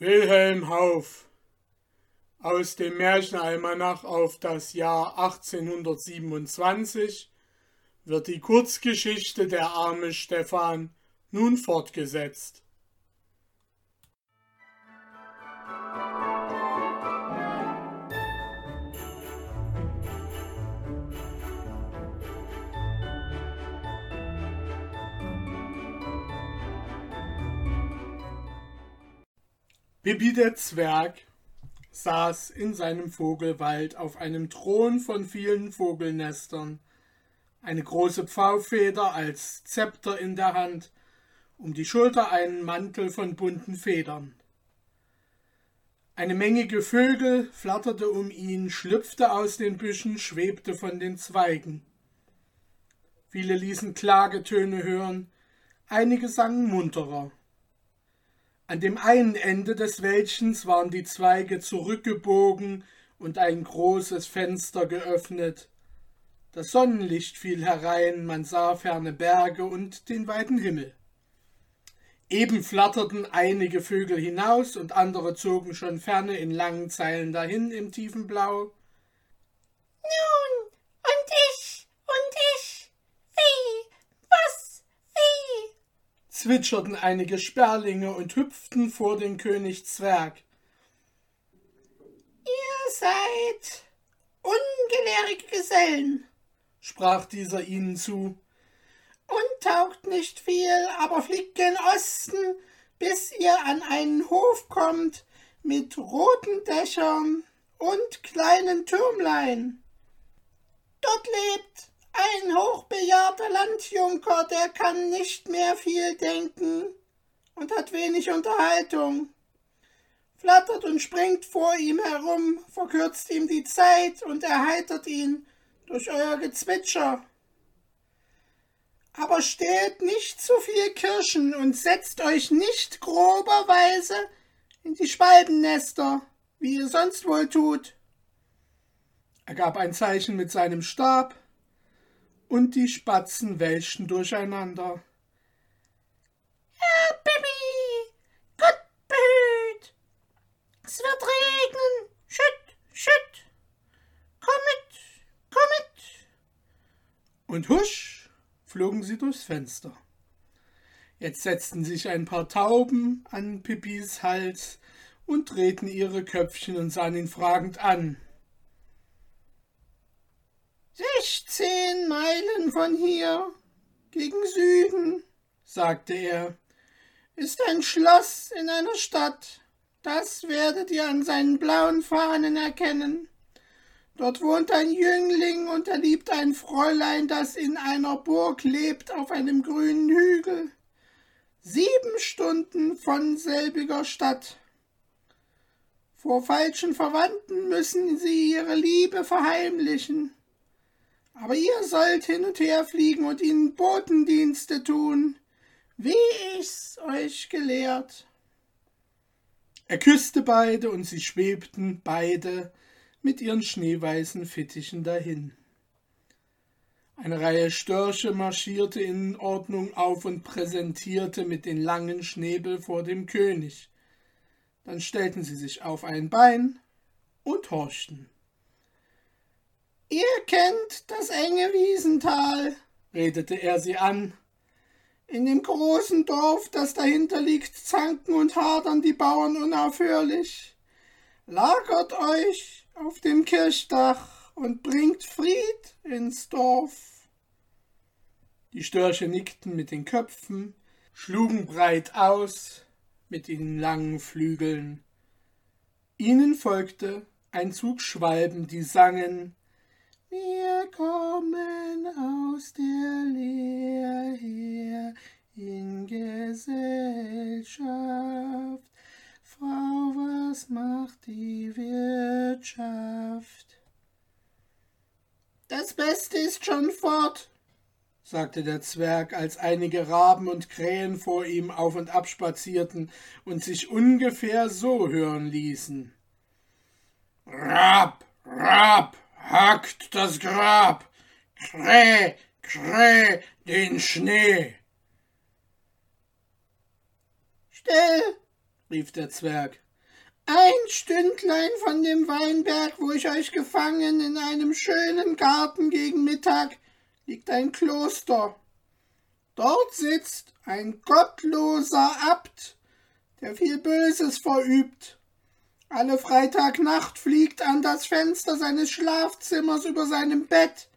Wilhelm Hauf aus dem Märchenalmanach auf das Jahr 1827 wird die Kurzgeschichte Der arme Stefan nun fortgesetzt. Bibi der Zwerg saß in seinem Vogelwald auf einem Thron von vielen Vogelnestern, eine große Pfaufeder als Zepter in der Hand, um die Schulter einen Mantel von bunten Federn. Eine Menge Vögel flatterte um ihn, schlüpfte aus den Büschen, schwebte von den Zweigen. Viele ließen Klagetöne hören, einige sangen munterer. An dem einen Ende des Wäldchens waren die Zweige zurückgebogen und ein großes Fenster geöffnet. Das Sonnenlicht fiel herein, man sah ferne Berge und den weiten Himmel. Eben flatterten einige Vögel hinaus und andere zogen schon ferne in langen Zeilen dahin im tiefen Blau. Nun, und ich, und ich, wie, was, wie, zwitscherten einige Sperlinge und hüpften vor den König Zwerg. ihr seid ungelehrige Gesellen sprach dieser ihnen zu. und taugt nicht viel, aber fliegt gen Osten, bis ihr an einen Hof kommt mit roten Dächern und kleinen Türmlein. Dort lebt ein hochbejahrter Landjunker, der kann nicht mehr viel denken und hat wenig Unterhaltung. Flattert und springt vor ihm herum, verkürzt ihm die Zeit und erheitert ihn durch euer Gezwitscher. Aber stehlt nicht zu viel Kirschen und setzt euch nicht groberweise in die Schwalbennester, wie ihr sonst wohl tut. Er gab ein Zeichen mit seinem Stab, und die Spatzen welschten durcheinander. Herr Bibi, Gott behüt. Es wird regnen. Schütt, schütt. Kommet, kommet. Und husch flogen sie durchs Fenster. Jetzt setzten sich ein paar Tauben an Pippis Hals und drehten ihre Köpfchen und sahen ihn fragend an. Sechzehn Meilen von hier, gegen Süden, sagte er, ist ein Schloss in einer Stadt. Das werdet ihr an seinen blauen Fahnen erkennen. Dort wohnt ein Jüngling und er liebt ein Fräulein, das in einer Burg lebt auf einem grünen Hügel. Sieben Stunden von selbiger Stadt. Vor falschen Verwandten müssen sie ihre Liebe verheimlichen. Aber ihr sollt hin und her fliegen und ihnen Botendienste tun, wie ich's euch gelehrt. Er küsste beide und sie schwebten beide mit ihren schneeweißen Fittichen dahin. Eine Reihe Störche marschierte in Ordnung auf und präsentierte mit den langen Schnäbel vor dem König. Dann stellten sie sich auf ein Bein und horchten. Ihr kennt das enge Wiesental, redete er sie an. In dem großen Dorf, das dahinter liegt, zanken und hadern die Bauern unaufhörlich. Lagert euch auf dem Kirchdach und bringt Fried ins Dorf. Die Störche nickten mit den Köpfen, schlugen breit aus mit ihren langen Flügeln. Ihnen folgte ein Zug Schwalben, die sangen Wir kommen aus der Leer her in Gesellschaft. Frau, was macht die Wirtschaft? Das Beste ist schon fort, sagte der Zwerg, als einige Raben und Krähen vor ihm auf und ab spazierten und sich ungefähr so hören ließen. Rab, Rab, hackt das Grab, Kräh, Kräh, den Schnee. Still, rief der Zwerg. Ein Stündlein von dem Weinberg, wo ich euch gefangen in einem schönen Garten gegen Mittag, liegt ein Kloster. Dort sitzt ein gottloser Abt, der viel Böses verübt. Alle Freitagnacht fliegt an das Fenster seines Schlafzimmers über seinem Bett.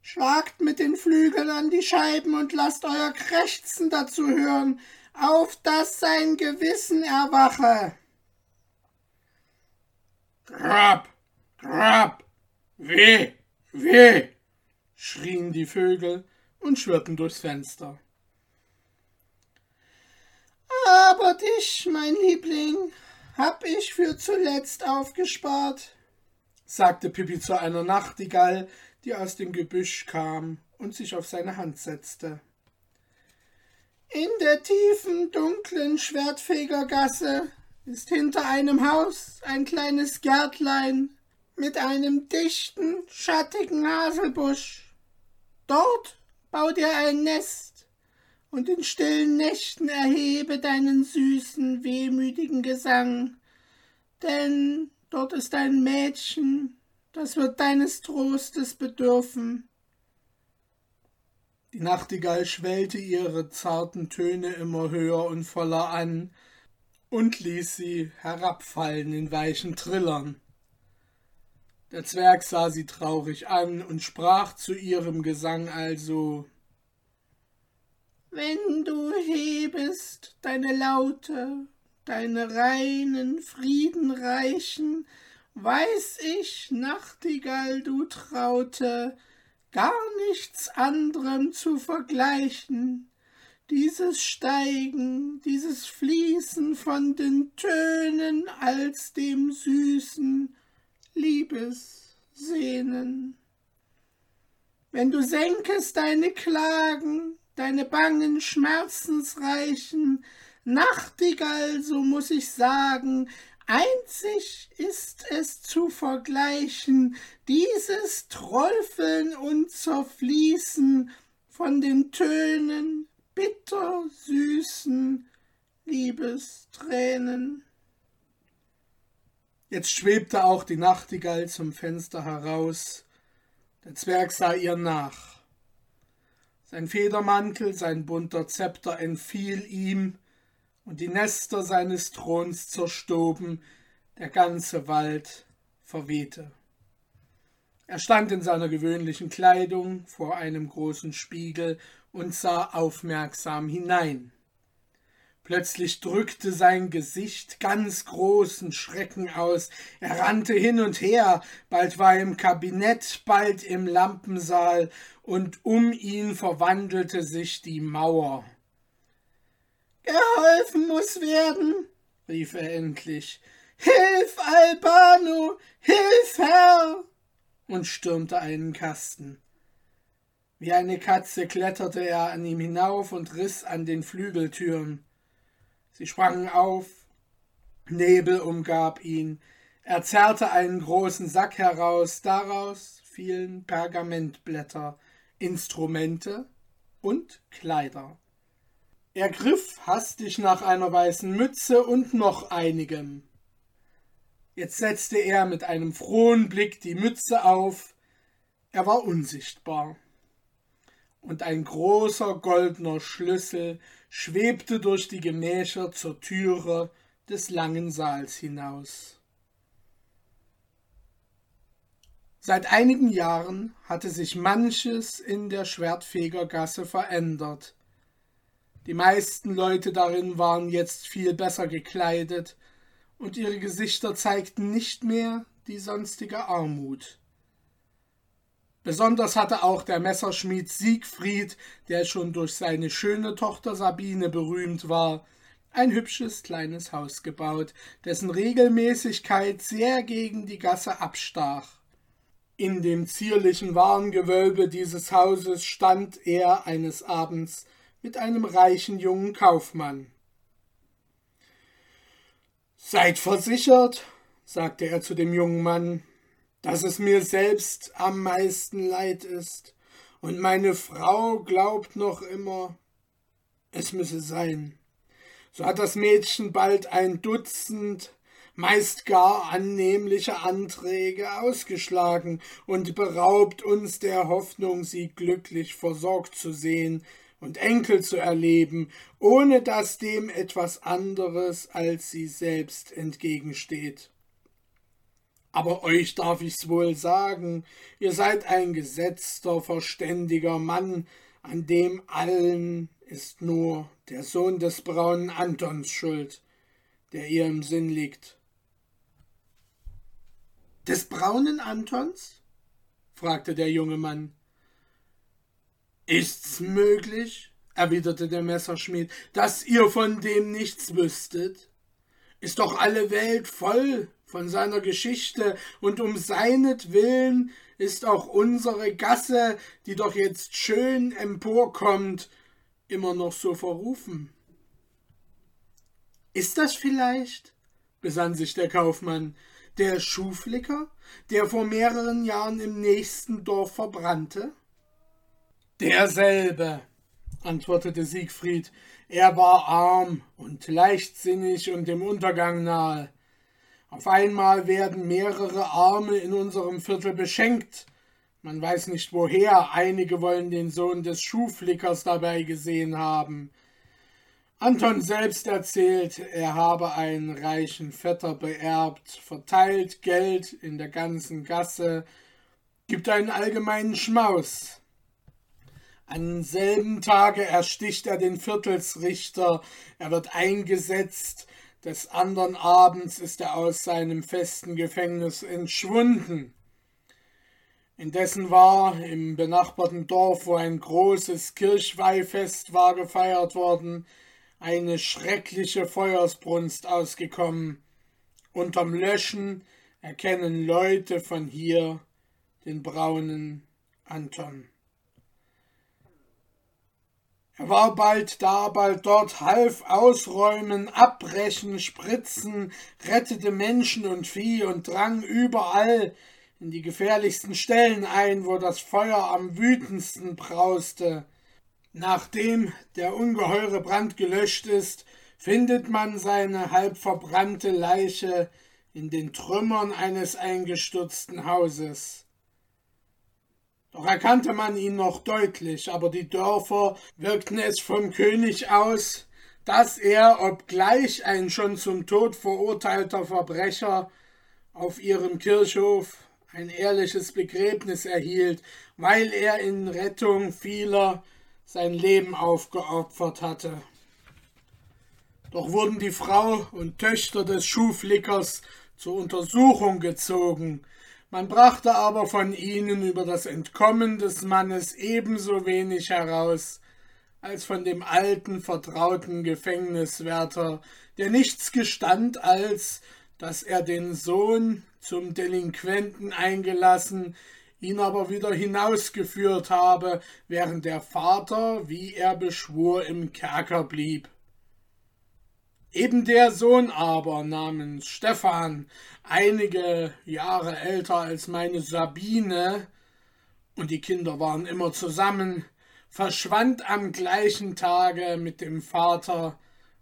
Schlagt mit den Flügeln an die Scheiben und lasst euer Krächzen dazu hören, auf dass sein Gewissen erwache. Grab, grab, weh, weh, schrien die Vögel und schwirrten durchs Fenster. Aber dich, mein Liebling, hab ich für zuletzt aufgespart, sagte Pippi zu einer Nachtigall, die aus dem Gebüsch kam und sich auf seine Hand setzte. In der tiefen, dunklen Schwertfegergasse ist hinter einem Haus ein kleines Gärtlein mit einem dichten, schattigen Haselbusch. Dort bau dir ein Nest und in stillen Nächten erhebe deinen süßen, wehmütigen Gesang, denn dort ist ein Mädchen, das wird deines Trostes bedürfen. Die Nachtigall schwellte ihre zarten Töne immer höher und voller an und ließ sie herabfallen in weichen Trillern. Der Zwerg sah sie traurig an und sprach zu ihrem Gesang also Wenn du hebest deine Laute, deine reinen, friedenreichen, weiß ich, Nachtigall, du Traute, gar nichts anderem zu vergleichen, dieses Steigen, dieses Fließen von den Tönen als dem süßen, Liebessehnen. Wenn du senkest deine Klagen, deine bangen, schmerzensreichen, Nachtigall, so muss ich sagen, einzig ist es zu vergleichen, dieses Träufeln und Zerfließen von den Tönen bitter süßen Liebestränen. Jetzt schwebte auch die Nachtigall zum Fenster heraus. Der Zwerg sah ihr nach. Sein Federmantel, sein bunter Zepter entfiel ihm, und die Nester seines Throns zerstoben, der ganze Wald verwehte. Er stand in seiner gewöhnlichen Kleidung vor einem großen Spiegel und sah aufmerksam hinein. Plötzlich drückte sein Gesicht ganz großen Schrecken aus. Er rannte hin und her, bald war er im Kabinett, bald im Lampensaal, und um ihn verwandelte sich die Mauer. Geholfen muss werden, rief er endlich. Hilf, Albano, hilf, Herr! und stürmte einen Kasten. Wie eine Katze kletterte er an ihm hinauf und riss an den Flügeltüren. Sie sprangen auf, Nebel umgab ihn, er zerrte einen großen Sack heraus, daraus fielen Pergamentblätter, Instrumente und Kleider. Er griff hastig nach einer weißen Mütze und noch einigem. Jetzt setzte er mit einem frohen Blick die Mütze auf, er war unsichtbar. Und ein großer goldener Schlüssel schwebte durch die Gemächer zur Türe des langen Saals hinaus. Seit einigen Jahren hatte sich manches in der Schwertfegergasse verändert. Die meisten Leute darin waren jetzt viel besser gekleidet, und ihre Gesichter zeigten nicht mehr die sonstige Armut. Besonders hatte auch der Messerschmied Siegfried, der schon durch seine schöne Tochter Sabine berühmt war, ein hübsches kleines Haus gebaut, dessen Regelmäßigkeit sehr gegen die Gasse abstach. In dem zierlichen Warengewölbe dieses Hauses stand er eines Abends mit einem reichen jungen Kaufmann. Seid versichert, sagte er zu dem jungen Mann, dass es mir selbst am meisten leid ist, und meine Frau glaubt noch immer, es müsse sein. So hat das Mädchen bald ein Dutzend meist gar annehmliche Anträge ausgeschlagen und beraubt uns der Hoffnung, sie glücklich versorgt zu sehen und Enkel zu erleben, ohne dass dem etwas anderes als sie selbst entgegensteht. Aber euch darf ich's wohl sagen, ihr seid ein gesetzter, verständiger Mann, an dem allen ist nur der Sohn des braunen Antons schuld, der ihr im Sinn liegt. Des braunen Antons? fragte der junge Mann. Ist's möglich, erwiderte der Messerschmied, dass ihr von dem nichts wüsstet? Ist doch alle Welt voll von seiner Geschichte, und um seinetwillen ist auch unsere Gasse, die doch jetzt schön emporkommt, immer noch so verrufen. Ist das vielleicht, besann sich der Kaufmann, der Schuhflicker, der vor mehreren Jahren im nächsten Dorf verbrannte? Derselbe, antwortete Siegfried, er war arm und leichtsinnig und dem Untergang nahe. Auf einmal werden mehrere Arme in unserem Viertel beschenkt. Man weiß nicht woher, einige wollen den Sohn des Schuhflickers dabei gesehen haben. Anton selbst erzählt, er habe einen reichen Vetter beerbt, verteilt Geld in der ganzen Gasse, gibt einen allgemeinen Schmaus. Am selben Tage ersticht er den Viertelsrichter, er wird eingesetzt, des andern Abends ist er aus seinem festen Gefängnis entschwunden. Indessen war im benachbarten Dorf, wo ein großes Kirchweihfest war gefeiert worden, eine schreckliche Feuersbrunst ausgekommen. Unterm Löschen erkennen Leute von hier den braunen Anton. Er war bald da, bald dort, half ausräumen, abbrechen, spritzen, rettete Menschen und Vieh und drang überall in die gefährlichsten Stellen ein, wo das Feuer am wütendsten brauste. Nachdem der ungeheure Brand gelöscht ist, findet man seine halb verbrannte Leiche in den Trümmern eines eingestürzten Hauses. Doch erkannte man ihn noch deutlich, aber die Dörfer wirkten es vom König aus, dass er, obgleich ein schon zum Tod verurteilter Verbrecher, auf ihrem Kirchhof ein ehrliches Begräbnis erhielt, weil er in Rettung vieler sein Leben aufgeopfert hatte. Doch wurden die Frau und Töchter des Schuhflickers zur Untersuchung gezogen, man brachte aber von ihnen über das Entkommen des Mannes ebenso wenig heraus als von dem alten, vertrauten Gefängniswärter, der nichts gestand, als dass er den Sohn zum Delinquenten eingelassen, ihn aber wieder hinausgeführt habe, während der Vater, wie er beschwor, im Kerker blieb. Eben der Sohn aber namens Stephan, einige Jahre älter als meine Sabine, und die Kinder waren immer zusammen, verschwand am gleichen Tage mit dem Vater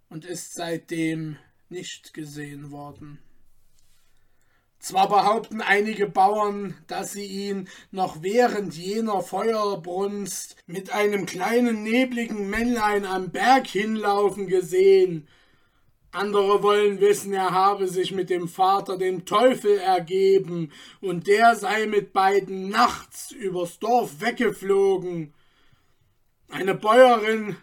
und ist seitdem nicht gesehen worden. Zwar behaupten einige Bauern, dass sie ihn noch während jener Feuerbrunst mit einem kleinen nebligen Männlein am Berg hinlaufen gesehen, andere wollen wissen, er habe sich mit dem Vater dem Teufel ergeben, und der sei mit beiden nachts übers Dorf weggeflogen. Eine Bäuerin,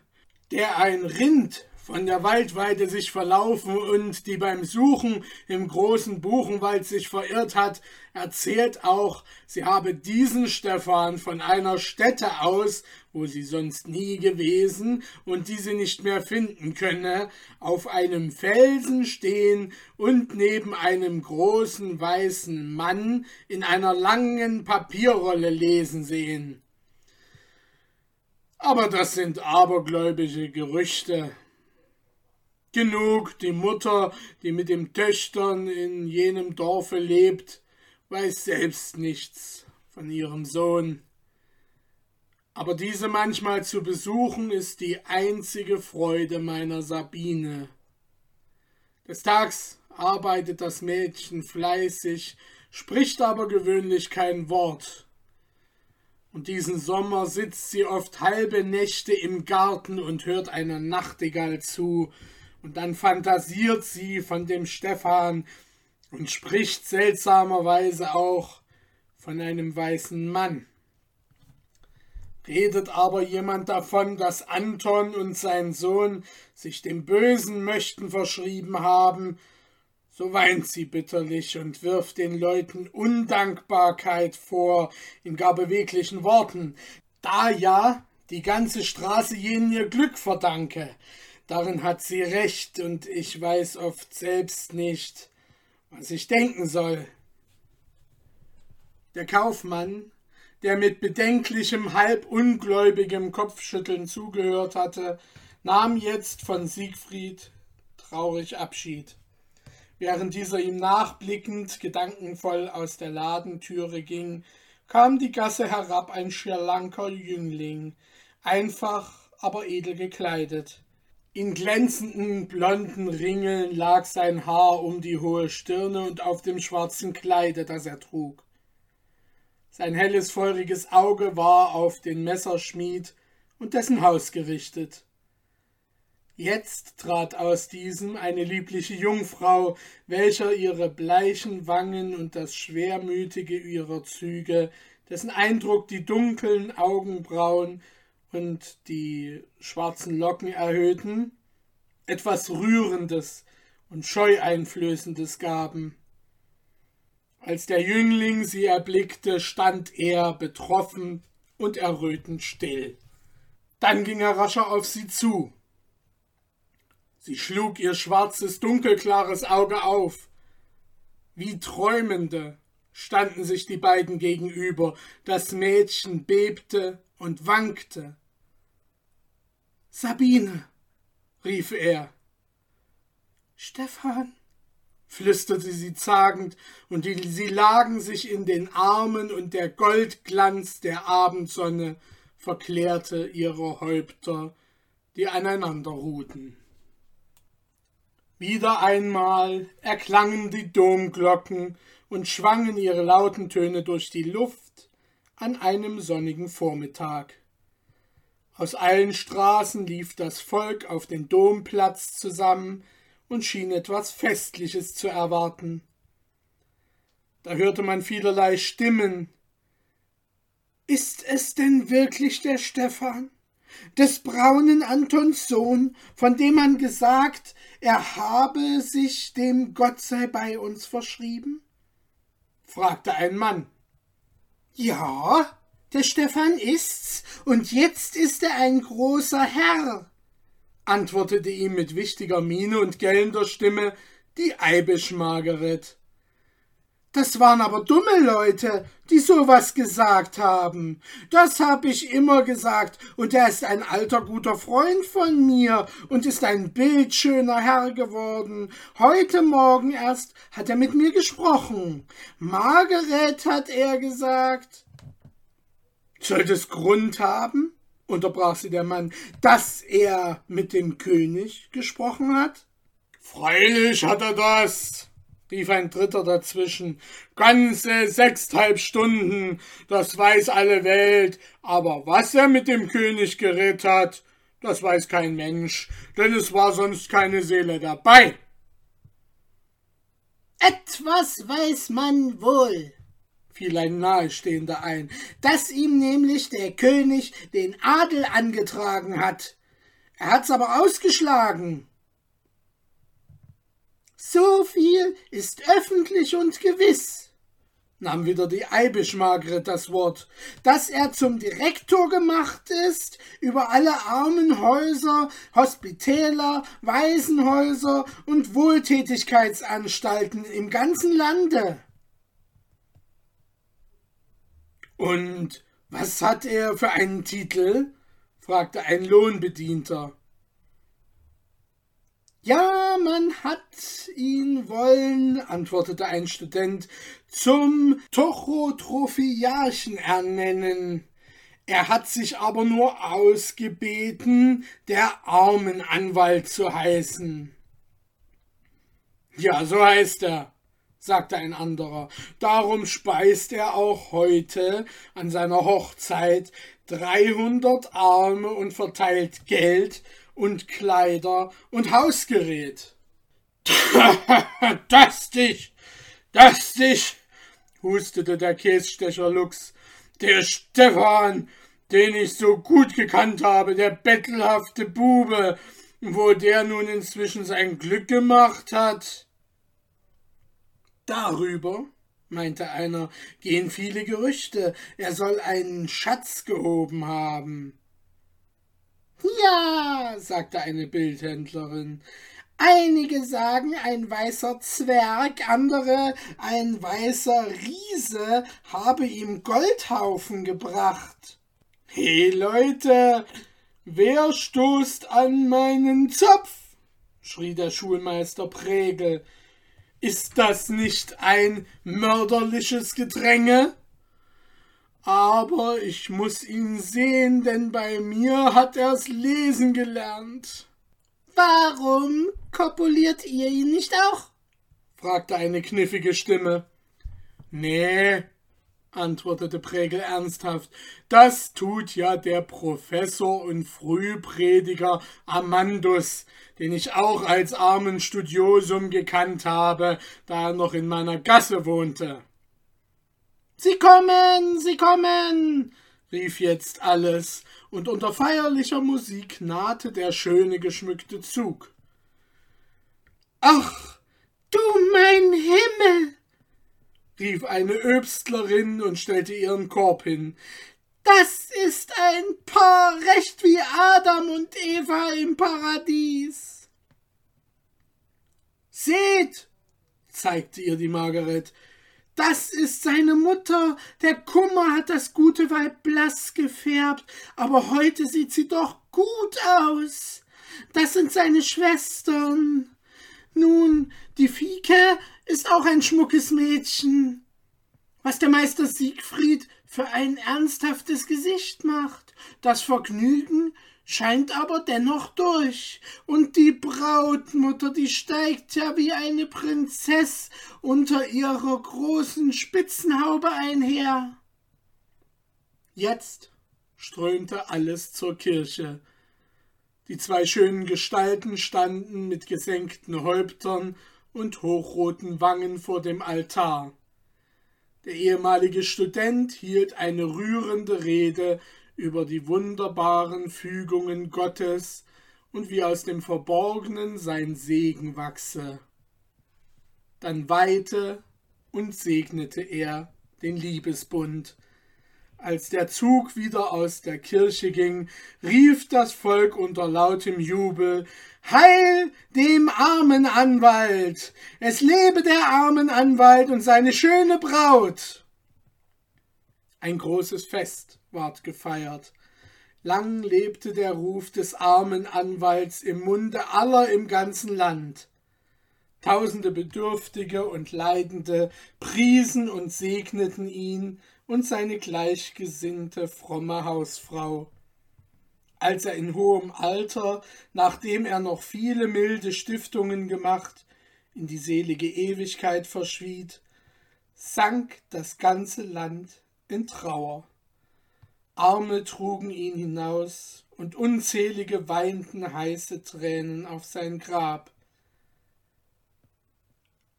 der ein Rind von der Waldweide sich verlaufen und die beim Suchen im großen Buchenwald sich verirrt hat, erzählt auch, sie habe diesen Stephan von einer Stätte aus, wo sie sonst nie gewesen und die sie nicht mehr finden könne, auf einem Felsen stehen und neben einem großen weißen Mann in einer langen Papierrolle lesen sehen. Aber das sind abergläubische Gerüchte. Genug, die Mutter, die mit den Töchtern in jenem Dorfe lebt, weiß selbst nichts von ihrem Sohn. Aber diese manchmal zu besuchen ist die einzige Freude meiner Sabine. Des Tags, arbeitet das Mädchen fleißig, spricht aber gewöhnlich kein Wort. Und diesen Sommer sitzt sie oft halbe Nächte im Garten und hört einer Nachtigall zu, und dann fantasiert sie von dem Stefan und spricht seltsamerweise auch von einem weißen Mann. Redet aber jemand davon, dass Anton und sein Sohn sich dem Bösen möchten verschrieben haben, so weint sie bitterlich und wirft den Leuten Undankbarkeit vor in gar beweglichen Worten, da ja die ganze Straße jenen ihr Glück verdanke. Darin hat sie recht, und ich weiß oft selbst nicht, was ich denken soll. Der Kaufmann der mit bedenklichem, halb ungläubigem Kopfschütteln zugehört hatte, nahm jetzt von Siegfried traurig Abschied. Während dieser ihm nachblickend, gedankenvoll aus der Ladentüre ging, kam die Gasse herab ein schlanker Jüngling, einfach, aber edel gekleidet. In glänzenden blonden Ringeln lag sein Haar um die hohe Stirne und auf dem schwarzen Kleide, das er trug. Sein helles, feuriges Auge war auf den Messerschmied und dessen Haus gerichtet. Jetzt trat aus diesem eine liebliche Jungfrau, welcher ihre bleichen Wangen und das Schwermütige ihrer Züge, dessen Eindruck die dunklen Augenbrauen und die schwarzen Locken erhöhten, etwas Rührendes und Scheueinflößendes gaben. Als der Jüngling sie erblickte, stand er betroffen und errötend still. Dann ging er rascher auf sie zu. Sie schlug ihr schwarzes, dunkelklares Auge auf. Wie Träumende standen sich die beiden gegenüber. Das Mädchen bebte und wankte. Sabine, rief er. Stefan, flüsterte sie zagend, und die, sie lagen sich in den Armen, und der Goldglanz der Abendsonne verklärte ihre Häupter, die aneinander ruhten. Wieder einmal erklangen die Domglocken und schwangen ihre lauten Töne durch die Luft an einem sonnigen Vormittag. Aus allen Straßen lief das Volk auf den Domplatz zusammen, und schien etwas Festliches zu erwarten. Da hörte man vielerlei Stimmen. Ist es denn wirklich der Stephan, des braunen Antons Sohn, von dem man gesagt, er habe sich dem Gott sei bei uns verschrieben? fragte ein Mann. Ja, der Stephan ist's, und jetzt ist er ein großer Herr, antwortete ihm mit wichtiger Miene und gellender Stimme die Eibisch Margaret. Das waren aber dumme Leute, die sowas gesagt haben. Das hab ich immer gesagt, und er ist ein alter guter Freund von mir und ist ein bildschöner Herr geworden. Heute Morgen erst hat er mit mir gesprochen. Margaret hat er gesagt. Sollte es Grund haben? unterbrach sie der Mann, dass er mit dem König gesprochen hat? Freilich hat er das, rief ein Dritter dazwischen. Ganze sechseinhalb Stunden, das weiß alle Welt, aber was er mit dem König geredet hat, das weiß kein Mensch, denn es war sonst keine Seele dabei. Etwas weiß man wohl, fiel ein Nahestehender ein, dass ihm nämlich der König den Adel angetragen hat. Er hat's aber ausgeschlagen. So viel ist öffentlich und gewiss, nahm wieder die Eibisch Margret das Wort, dass er zum Direktor gemacht ist über alle Armenhäuser, Hospitäler, Waisenhäuser und Wohltätigkeitsanstalten im ganzen Lande. Und was hat er für einen Titel? fragte ein Lohnbedienter. Ja, man hat ihn wollen, antwortete ein Student, zum Tochotrophiarchen ernennen. Er hat sich aber nur ausgebeten, der Armenanwalt zu heißen. Ja, so heißt er, sagte ein anderer. Darum speist er auch heute an seiner Hochzeit dreihundert Arme und verteilt Geld und Kleider und Hausgerät. das dich, das dich, hustete der Kässtecher Lux. Der Stefan, den ich so gut gekannt habe, der bettelhafte Bube, wo der nun inzwischen sein Glück gemacht hat. Darüber, meinte einer, gehen viele Gerüchte, er soll einen Schatz gehoben haben. Ja, sagte eine Bildhändlerin, Einige sagen ein weißer Zwerg, andere ein weißer Riese habe ihm Goldhaufen gebracht. He Leute, wer stoßt an meinen Zopf? schrie der Schulmeister Pregel. Ist das nicht ein mörderliches Gedränge? Aber ich muss ihn sehen, denn bei mir hat er's lesen gelernt. Warum kopuliert ihr ihn nicht auch? fragte eine kniffige Stimme. Nee, antwortete Pregel ernsthaft, das tut ja der Professor und Frühprediger Amandus, den ich auch als armen Studiosum gekannt habe, da er noch in meiner Gasse wohnte. Sie kommen, sie kommen, rief jetzt alles, und unter feierlicher Musik nahte der schöne geschmückte Zug. Ach, du mein Himmel! Rief eine Öbstlerin und stellte ihren Korb hin. Das ist ein Paar recht wie Adam und Eva im Paradies. Seht, zeigte ihr die Margaret, das ist seine Mutter. Der Kummer hat das gute Weib blass gefärbt, aber heute sieht sie doch gut aus. Das sind seine Schwestern. Nun, die Fieke ist auch ein schmuckes Mädchen. Was der Meister Siegfried für ein ernsthaftes Gesicht macht. Das Vergnügen scheint aber dennoch durch. Und die Brautmutter, die steigt ja wie eine Prinzess unter ihrer großen Spitzenhaube einher. Jetzt strömte alles zur Kirche. Die zwei schönen Gestalten standen mit gesenkten Häuptern und hochroten Wangen vor dem Altar. Der ehemalige Student hielt eine rührende Rede über die wunderbaren Fügungen Gottes und wie aus dem Verborgenen sein Segen wachse. Dann weihte und segnete er den Liebesbund. Als der Zug wieder aus der Kirche ging, rief das Volk unter lautem Jubel Heil dem armen Anwalt. Es lebe der armen Anwalt und seine schöne Braut. Ein großes Fest ward gefeiert. Lang lebte der Ruf des armen Anwalts im Munde aller im ganzen Land. Tausende Bedürftige und Leidende priesen und segneten ihn und seine gleichgesinnte fromme Hausfrau. Als er in hohem Alter, nachdem er noch viele milde Stiftungen gemacht, in die selige Ewigkeit verschwieg, sank das ganze Land in Trauer. Arme trugen ihn hinaus, und unzählige weinten heiße Tränen auf sein Grab.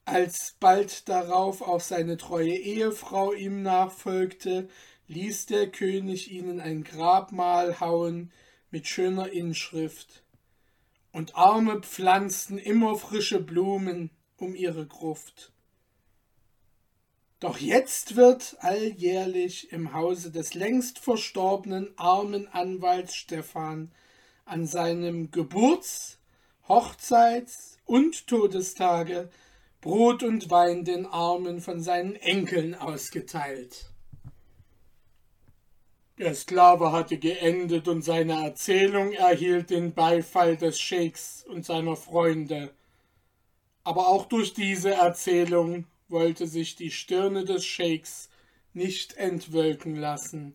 Als bald darauf auch seine treue Ehefrau ihm nachfolgte, ließ der König ihnen ein Grabmal hauen mit schöner Inschrift, und Arme pflanzten immer frische Blumen um ihre Gruft. Doch jetzt wird alljährlich im Hause des längst verstorbenen armen Anwalts Stephan an seinem Geburts-, Hochzeits- und Todestage Brot und Wein den Armen von seinen Enkeln ausgeteilt. Der Sklave hatte geendet und seine Erzählung erhielt den Beifall des Scheiks und seiner Freunde. Aber auch durch diese Erzählung wollte sich die Stirne des Scheiks nicht entwölken lassen.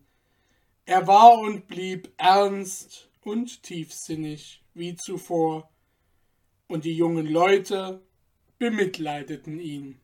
Er war und blieb ernst und tiefsinnig wie zuvor, und die jungen Leute bemitleideten ihn.